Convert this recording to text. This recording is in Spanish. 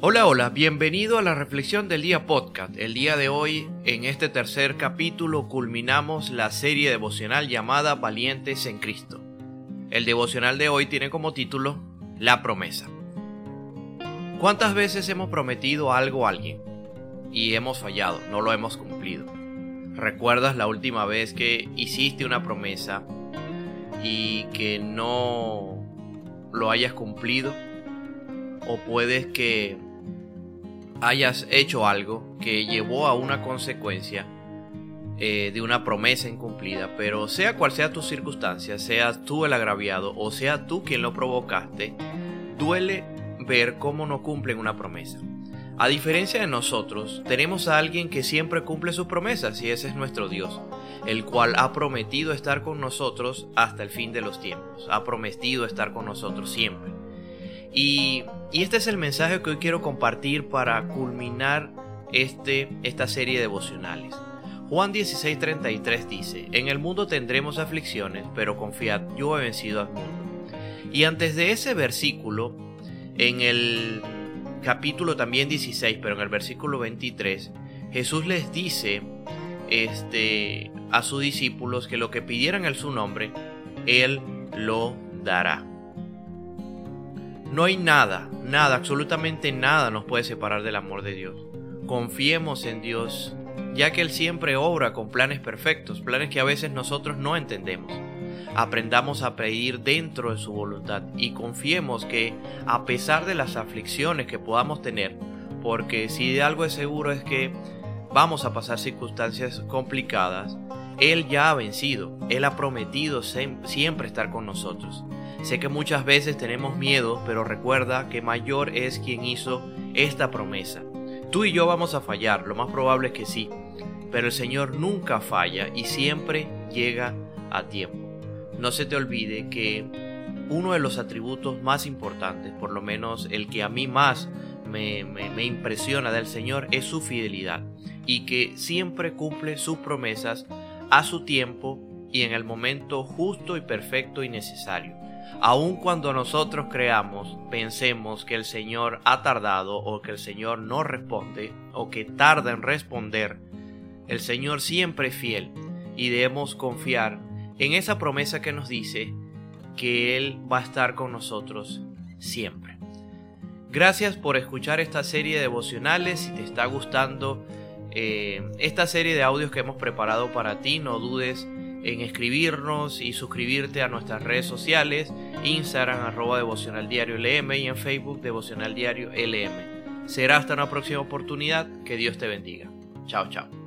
Hola, hola, bienvenido a la Reflexión del Día Podcast. El día de hoy, en este tercer capítulo, culminamos la serie devocional llamada Valientes en Cristo. El devocional de hoy tiene como título La promesa. ¿Cuántas veces hemos prometido algo a alguien y hemos fallado, no lo hemos cumplido? ¿Recuerdas la última vez que hiciste una promesa y que no lo hayas cumplido? ¿O puedes que hayas hecho algo que llevó a una consecuencia eh, de una promesa incumplida, pero sea cual sea tu circunstancia, seas tú el agraviado o sea tú quien lo provocaste, duele ver cómo no cumplen una promesa. A diferencia de nosotros, tenemos a alguien que siempre cumple sus promesas y ese es nuestro Dios, el cual ha prometido estar con nosotros hasta el fin de los tiempos, ha prometido estar con nosotros siempre. Y, este es el mensaje que hoy quiero compartir para culminar este, esta serie de devocionales. Juan 16:33 dice, En el mundo tendremos aflicciones, pero confiad, yo he vencido al mundo. Y antes de ese versículo, en el capítulo también 16, pero en el versículo 23, Jesús les dice este, a sus discípulos que lo que pidieran en su nombre, Él lo dará. No hay nada, nada, absolutamente nada nos puede separar del amor de Dios. Confiemos en Dios, ya que Él siempre obra con planes perfectos, planes que a veces nosotros no entendemos. Aprendamos a pedir dentro de su voluntad y confiemos que a pesar de las aflicciones que podamos tener, porque si de algo es seguro es que vamos a pasar circunstancias complicadas, Él ya ha vencido, Él ha prometido siempre estar con nosotros. Sé que muchas veces tenemos miedo, pero recuerda que mayor es quien hizo esta promesa. Tú y yo vamos a fallar, lo más probable es que sí, pero el Señor nunca falla y siempre llega a tiempo. No se te olvide que uno de los atributos más importantes, por lo menos el que a mí más me, me, impresiona del Señor, es su fidelidad y que siempre cumple sus promesas a su tiempo y en el momento justo y perfecto y necesario. Aun cuando nosotros creamos, pensemos que el Señor ha tardado o que el Señor no responde o que tarda en responder, el Señor siempre es fiel y debemos confiar en esa promesa que nos dice que Él va a estar con nosotros siempre. Gracias por escuchar esta serie de devocionales. Si te está gustando eh, esta serie de audios que hemos preparado para ti, no dudes en escribirnos y suscribirte a nuestras redes sociales, Instagram arroba devocional diario LM y en Facebook devocional diario LM. Será hasta una próxima oportunidad, que Dios te bendiga. Chao, chao.